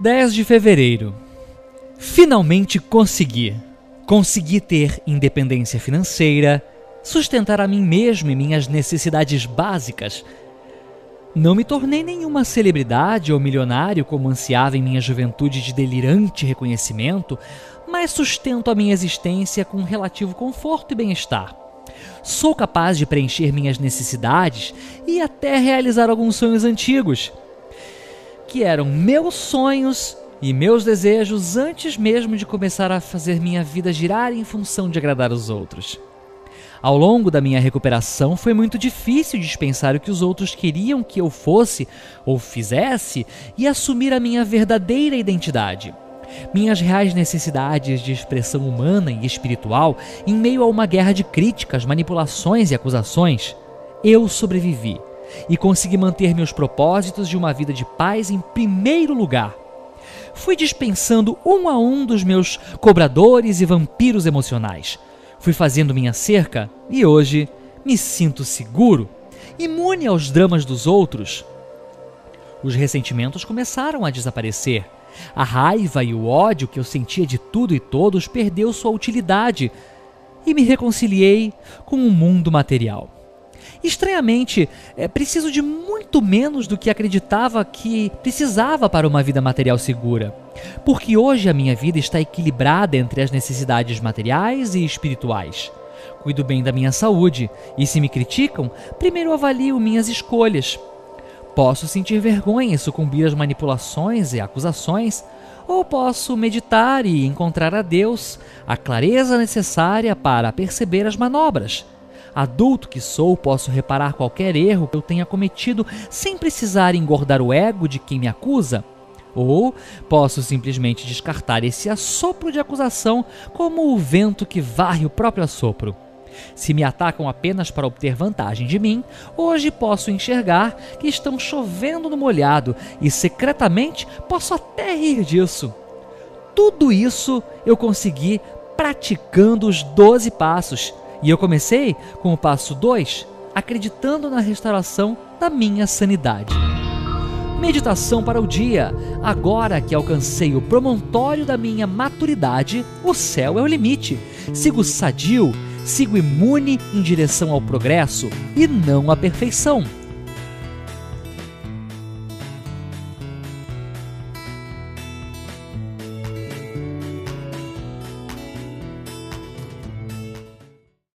10 de fevereiro. Finalmente consegui. Consegui ter independência financeira, sustentar a mim mesmo e minhas necessidades básicas. Não me tornei nenhuma celebridade ou milionário como ansiava em minha juventude de delirante reconhecimento, mas sustento a minha existência com relativo conforto e bem-estar. Sou capaz de preencher minhas necessidades e até realizar alguns sonhos antigos, que eram meus sonhos e meus desejos antes mesmo de começar a fazer minha vida girar em função de agradar os outros. Ao longo da minha recuperação, foi muito difícil dispensar o que os outros queriam que eu fosse ou fizesse e assumir a minha verdadeira identidade. Minhas reais necessidades de expressão humana e espiritual em meio a uma guerra de críticas, manipulações e acusações. Eu sobrevivi e consegui manter meus propósitos de uma vida de paz em primeiro lugar. Fui dispensando um a um dos meus cobradores e vampiros emocionais. Fui fazendo minha cerca e hoje me sinto seguro, imune aos dramas dos outros. Os ressentimentos começaram a desaparecer. A raiva e o ódio que eu sentia de tudo e todos perdeu sua utilidade e me reconciliei com o mundo material. Estranhamente, é preciso de muito menos do que acreditava que precisava para uma vida material segura. Porque hoje a minha vida está equilibrada entre as necessidades materiais e espirituais. Cuido bem da minha saúde e, se me criticam, primeiro avalio minhas escolhas. Posso sentir vergonha e sucumbir às manipulações e acusações, ou posso meditar e encontrar a Deus a clareza necessária para perceber as manobras Adulto que sou, posso reparar qualquer erro que eu tenha cometido sem precisar engordar o ego de quem me acusa. Ou posso simplesmente descartar esse assopro de acusação como o vento que varre o próprio assopro. Se me atacam apenas para obter vantagem de mim, hoje posso enxergar que estão chovendo no molhado e secretamente posso até rir disso. Tudo isso eu consegui praticando os doze passos e eu comecei com o passo 2, acreditando na restauração da minha sanidade. Meditação para o dia. Agora que alcancei o promontório da minha maturidade, o céu é o limite. Sigo sadio, sigo imune em direção ao progresso e não à perfeição.